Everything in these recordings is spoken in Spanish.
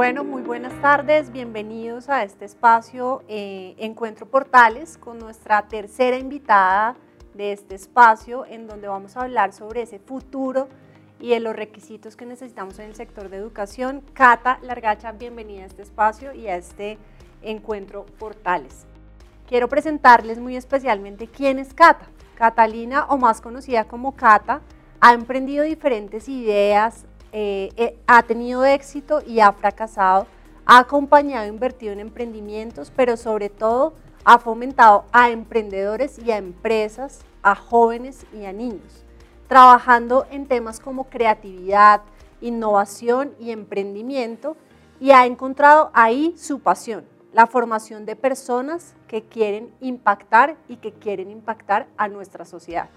Bueno, muy buenas tardes, bienvenidos a este espacio eh, Encuentro Portales con nuestra tercera invitada de este espacio en donde vamos a hablar sobre ese futuro y de los requisitos que necesitamos en el sector de educación. Cata Largacha, bienvenida a este espacio y a este Encuentro Portales. Quiero presentarles muy especialmente quién es Cata. Catalina, o más conocida como Cata, ha emprendido diferentes ideas, eh, eh, ha tenido éxito y ha fracasado, ha acompañado e invertido en emprendimientos, pero sobre todo ha fomentado a emprendedores y a empresas, a jóvenes y a niños, trabajando en temas como creatividad, innovación y emprendimiento, y ha encontrado ahí su pasión, la formación de personas que quieren impactar y que quieren impactar a nuestra sociedad.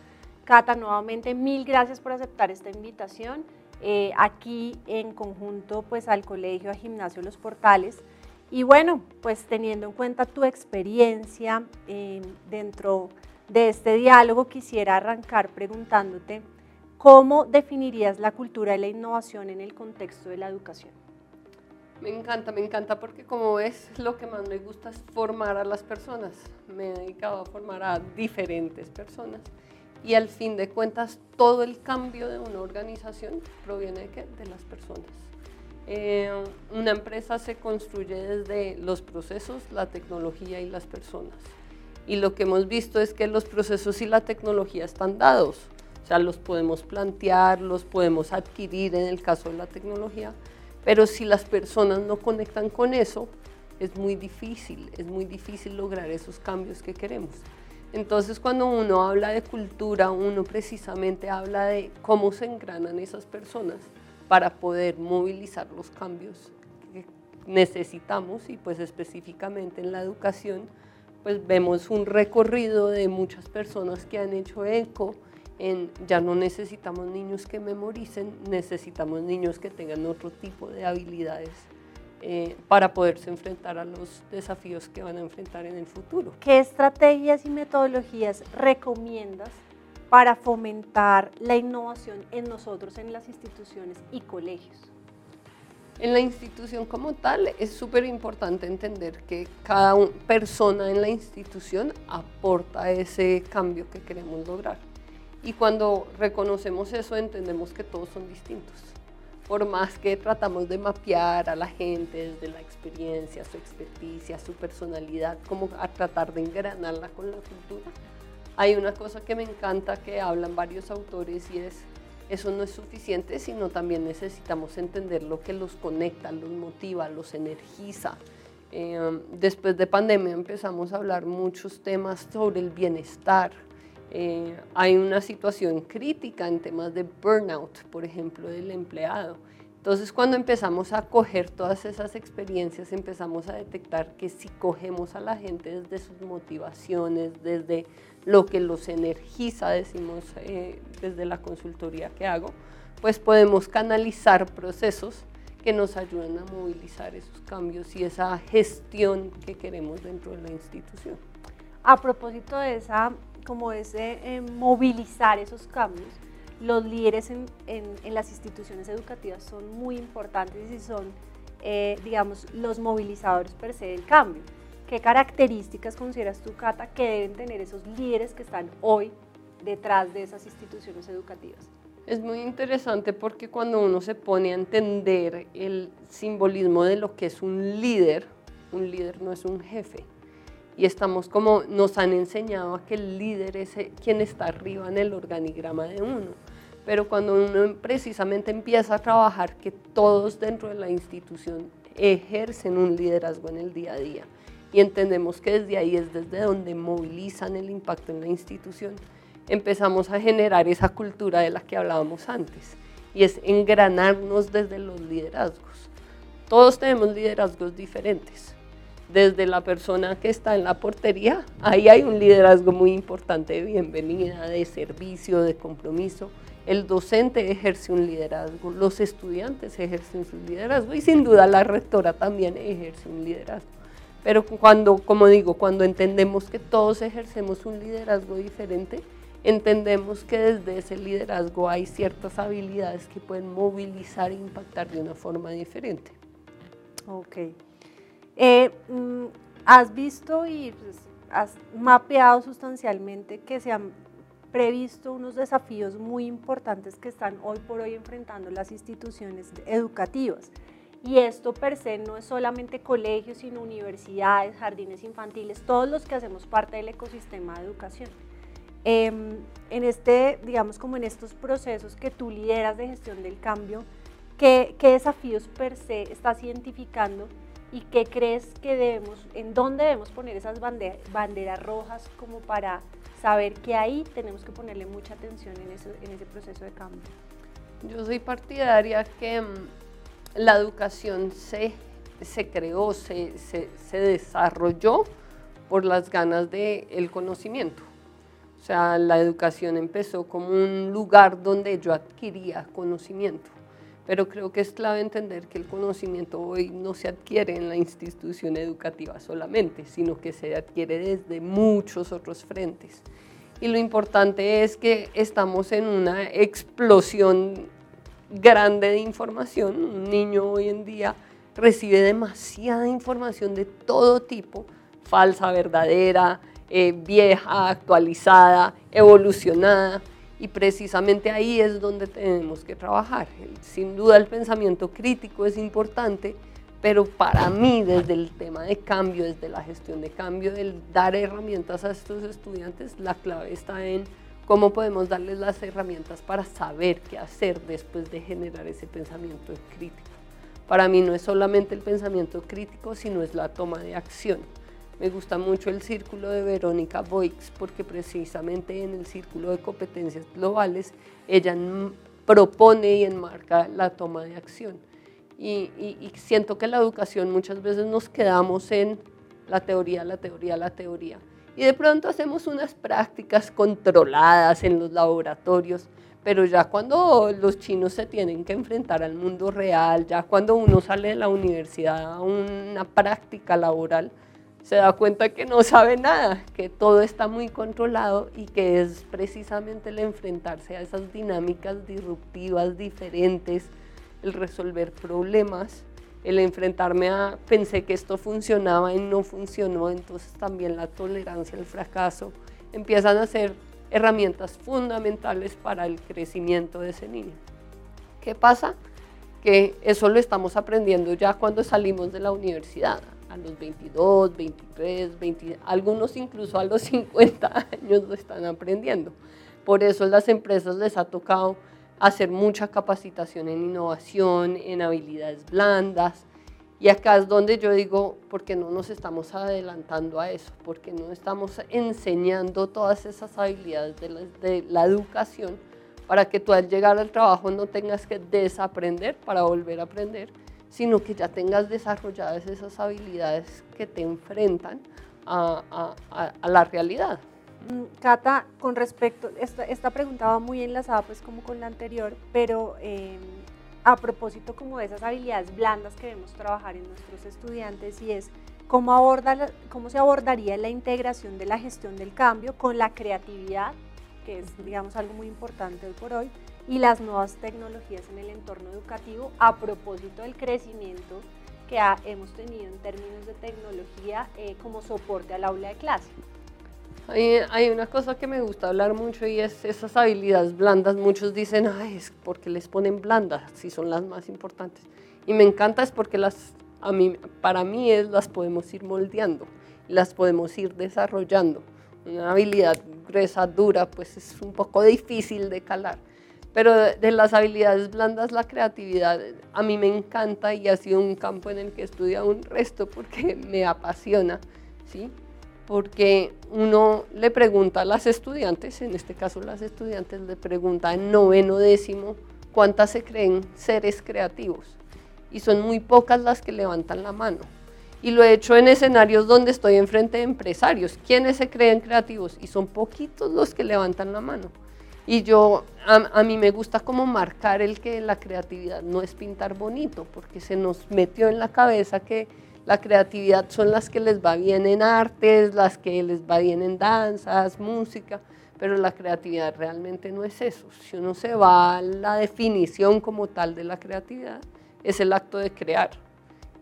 Cata, nuevamente mil gracias por aceptar esta invitación eh, aquí en conjunto pues al colegio, a Gimnasio Los Portales. Y bueno, pues teniendo en cuenta tu experiencia eh, dentro de este diálogo, quisiera arrancar preguntándote cómo definirías la cultura y la innovación en el contexto de la educación. Me encanta, me encanta porque como ves, lo que más me gusta es formar a las personas. Me he dedicado a formar a diferentes personas y al fin de cuentas todo el cambio de una organización proviene de, de las personas. Eh, una empresa se construye desde los procesos, la tecnología y las personas. Y lo que hemos visto es que los procesos y la tecnología están dados. O sea, los podemos plantear, los podemos adquirir en el caso de la tecnología, pero si las personas no conectan con eso, es muy difícil, es muy difícil lograr esos cambios que queremos. Entonces cuando uno habla de cultura, uno precisamente habla de cómo se engranan esas personas para poder movilizar los cambios que necesitamos y pues específicamente en la educación pues vemos un recorrido de muchas personas que han hecho eco en ya no necesitamos niños que memoricen, necesitamos niños que tengan otro tipo de habilidades eh, para poderse enfrentar a los desafíos que van a enfrentar en el futuro. ¿Qué estrategias y metodologías recomiendas para fomentar la innovación en nosotros, en las instituciones y colegios? En la institución como tal es súper importante entender que cada persona en la institución aporta ese cambio que queremos lograr. Y cuando reconocemos eso entendemos que todos son distintos por más que tratamos de mapear a la gente desde la experiencia, su experticia, su personalidad, como a tratar de engranarla con la cultura, hay una cosa que me encanta que hablan varios autores y es, eso no es suficiente, sino también necesitamos entender lo que los conecta, los motiva, los energiza. Eh, después de pandemia empezamos a hablar muchos temas sobre el bienestar, eh, hay una situación crítica en temas de burnout, por ejemplo, del empleado. Entonces, cuando empezamos a coger todas esas experiencias, empezamos a detectar que si cogemos a la gente desde sus motivaciones, desde lo que los energiza, decimos eh, desde la consultoría que hago, pues podemos canalizar procesos que nos ayuden a movilizar esos cambios y esa gestión que queremos dentro de la institución. A propósito de esa como es eh, movilizar esos cambios, los líderes en, las instituciones educativas son muy importantes y son, eh, digamos, los movilizadores per se del cambio. ¿Qué características consideras tú, Cata, que deben tener esos líderes que están hoy detrás de esas instituciones educativas? Es muy interesante porque cuando uno se pone a entender el simbolismo de lo que es un líder, un líder no es un jefe, y estamos como nos han enseñado a que el líder es quien está arriba en el organigrama de uno. Pero cuando uno precisamente empieza a trabajar que todos dentro de la institución ejercen un liderazgo en el día a día y entendemos que desde ahí es desde donde movilizan el impacto en la institución, empezamos a generar esa cultura de la que hablábamos antes y es engranarnos desde los liderazgos. Todos tenemos liderazgos diferentes, desde la persona que está en la portería, ahí hay un liderazgo muy importante de bienvenida, de servicio, de compromiso. El docente ejerce un liderazgo, los estudiantes ejercen su liderazgo y sin duda la rectora también ejerce un liderazgo. Pero cuando, como digo, cuando entendemos que todos ejercemos un liderazgo diferente, entendemos que desde ese liderazgo hay ciertas habilidades que pueden movilizar e impactar de una forma diferente. Ok. Eh, mm, ¿Has visto y pues, has mapeado sustancialmente que se han previsto unos desafíos muy importantes que están hoy por hoy enfrentando las instituciones educativas? Y esto per se no es solamente colegios, sino universidades, jardines infantiles, todos los que hacemos parte del ecosistema de educación. Em, en este, digamos, como en estos procesos que tú lideras de gestión del cambio, ¿qué, qué desafíos per se estás identificando y qué crees que debemos, en dónde debemos poner esas banderas rojas como para saber que ahí tenemos que ponerle mucha atención en ese, proceso de cambio? Yo soy partidaria que mm, la educación se, se creó, se, se, desarrolló por las ganas del el conocimiento. O sea, la educación empezó como un lugar donde yo adquiría conocimiento. Pero creo que es clave entender que el conocimiento hoy no se adquiere en la institución educativa solamente, sino que se adquiere desde muchos otros frentes. Y lo importante es que estamos en una explosión grande de información. Un niño hoy en día recibe demasiada información de todo tipo, falsa, verdadera, eh, vieja, actualizada, evolucionada. Y precisamente ahí es donde tenemos que trabajar. Sin duda el pensamiento crítico es importante, pero para mí desde el tema de cambio, desde la gestión de cambio, del dar herramientas a estos estudiantes, la clave está en cómo podemos darles las herramientas para saber qué hacer después de generar ese pensamiento crítico. Para mí no es solamente el pensamiento crítico, sino es la toma de acción. Me gusta mucho el círculo de Verónica Boix porque precisamente en el círculo de competencias globales ella propone y enmarca la toma de acción. Y, y siento que la educación muchas veces nos quedamos en la teoría, la teoría, la teoría y de pronto hacemos unas prácticas controladas en los laboratorios, pero ya cuando los chinos se tienen que enfrentar al mundo real, ya cuando uno sale de la universidad a una práctica laboral, se da cuenta que no sabe nada, que todo está muy controlado y que es precisamente el enfrentarse a esas dinámicas disruptivas diferentes, el resolver problemas el enfrentarme a, pensé que esto funcionaba y no funcionó, entonces también la tolerancia al fracaso empiezan a ser herramientas fundamentales para el crecimiento de ese niño. ¿Qué pasa? Que eso lo estamos aprendiendo ya cuando salimos de la universidad, a los 22, 23, 20, algunos incluso a los 50 años lo están aprendiendo. Por eso las empresas les ha tocado hacer mucha capacitación en innovación, en habilidades blandas. Y acá es donde yo digo, ¿por qué no nos estamos adelantando a eso? ¿Por qué no estamos enseñando todas esas habilidades de la, de la educación para que tú al llegar al trabajo no tengas que desaprender para volver a aprender, sino que ya tengas desarrolladas esas habilidades que te enfrentan a, a, a la realidad? Mm, Cata, con respecto, esta, esta, pregunta va muy enlazada pues como con la anterior, pero em, a propósito como de esas habilidades blandas que debemos trabajar en nuestros estudiantes y es cómo, aborda cómo se abordaría la integración de la gestión del cambio con la creatividad, que es digamos algo muy importante hoy por hoy, y las nuevas tecnologías en el entorno educativo a propósito del crecimiento que hemos tenido en términos de tecnología eh, como soporte al aula de clase. Hay, una cosa que me gusta hablar mucho y es esas habilidades blandas. Muchos dicen, ay, es porque les ponen blandas, si son las más importantes. Y me encanta es porque las, a mí, para mí es, las podemos ir moldeando, las podemos ir desarrollando. Una habilidad gruesa, dura, pues es un poco difícil de calar. Pero de, las habilidades blandas, la creatividad a mí me encanta y ha sido un campo en el que he estudiado un resto porque me apasiona. ¿sí? porque uno le pregunta a las estudiantes, en este caso las estudiantes le pregunta en noveno décimo cuántas se creen seres creativos y son muy pocas las que levantan la mano. Y lo he hecho en escenarios donde estoy enfrente de empresarios. ¿Quiénes se creen creativos? Y son poquitos los que levantan la mano. Y yo, a, a, mí me gusta como marcar el que la creatividad no es pintar bonito, porque se nos metió en la cabeza que la creatividad son las que les va bien en artes, las que les va bien en danzas, música, pero la creatividad realmente no es eso. Si uno se va a la definición como tal de la creatividad, es el acto de crear.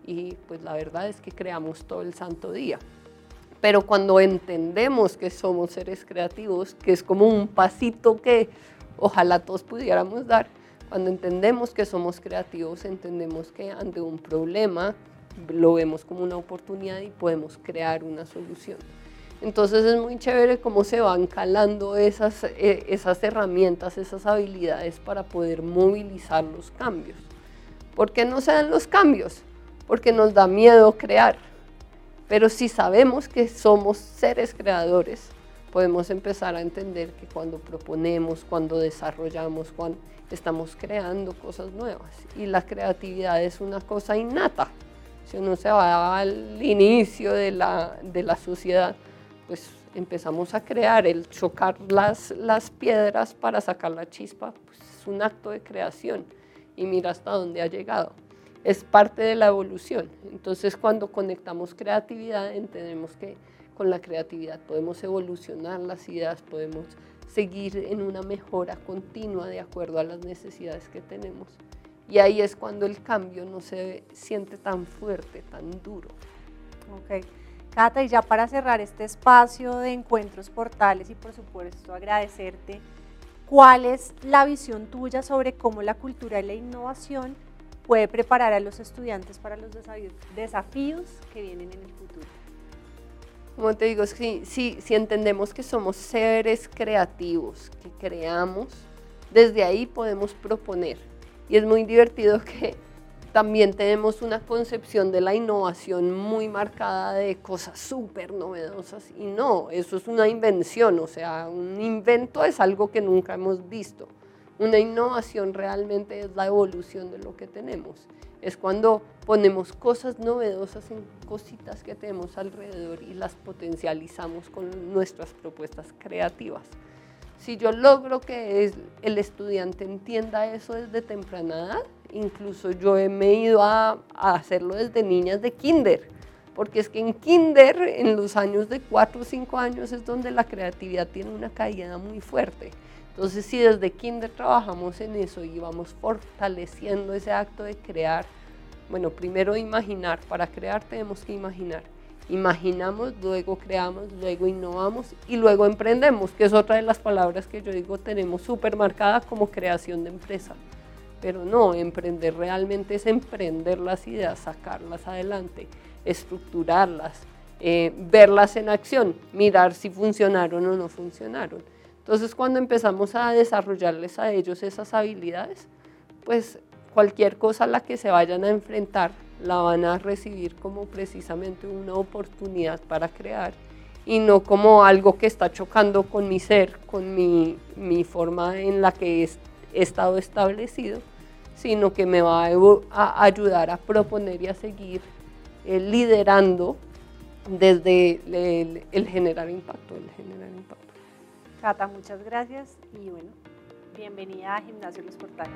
y pues la verdad es que creamos todo el santo día. Pero cuando entendemos que somos seres creativos, que es como un pasito que ojalá todos pudiéramos dar, cuando entendemos que somos creativos, entendemos que ante un problema lo vemos como una oportunidad y podemos crear una solución. Entonces es muy chévere cómo se van calando esas, eh, esas herramientas, esas habilidades para poder movilizar los cambios. ¿Por qué no se dan los cambios? Porque nos da miedo crear. Pero si sabemos que somos seres creadores, podemos empezar a entender que cuando proponemos, cuando desarrollamos, cuando estamos creando cosas nuevas. Y la creatividad es una cosa innata. Si uno se va al inicio de la, de la sociedad, pues empezamos a crear, el chocar las, las piedras para sacar la chispa, pues es un acto de creación y mira hasta dónde ha llegado. Es parte de la evolución. Entonces cuando conectamos creatividad entendemos que con la creatividad podemos evolucionar las ideas, podemos seguir en una mejora continua de acuerdo a las necesidades que tenemos. Y ahí es cuando el cambio no se siente tan fuerte, tan duro. Okay. Cata, y ya para cerrar este espacio de encuentros portales y por supuesto agradecerte, ¿cuál es la visión tuya sobre cómo la cultura y la innovación puede preparar a los estudiantes para los desafíos que vienen en el futuro? Como te digo, si, si, si entendemos que somos seres creativos, que creamos, desde ahí podemos proponer. Y es muy divertido que también tenemos una concepción de la innovación muy marcada de cosas súper novedosas y no, eso es una invención, o sea, un invento es algo que nunca hemos visto. Una innovación realmente es la evolución de lo que tenemos. Es cuando ponemos cosas novedosas en cositas que tenemos alrededor y las potencializamos con nuestras propuestas creativas. Si yo logro que el estudiante entienda eso desde temprana edad, incluso yo me he ido a, hacerlo desde niñas de kinder, porque es que en kinder, en los años de 4 o 5 años, es donde la creatividad tiene una caída muy fuerte. Entonces, si desde kinder trabajamos en eso y vamos fortaleciendo ese acto de crear, bueno, primero imaginar, para crear tenemos que imaginar. Imaginamos, luego creamos, luego innovamos y luego emprendemos, que es otra de las palabras que yo digo tenemos súper marcada como creación de empresa. Pero no, emprender realmente es emprender las ideas, sacarlas adelante, estructurarlas, eh, verlas en acción, mirar si funcionaron o no funcionaron. Entonces cuando empezamos a desarrollarles a ellos esas habilidades, pues cualquier cosa a la que se vayan a enfrentar la van a recibir como precisamente una oportunidad para crear y no como algo que está chocando con mi ser, con mi, mi forma en la que he estado establecido, sino que me va a, ayudar a proponer y a seguir eh, liderando desde el, generar impacto, el generar impacto. Cata, muchas gracias y bueno, bienvenida a Gimnasio Los Portales.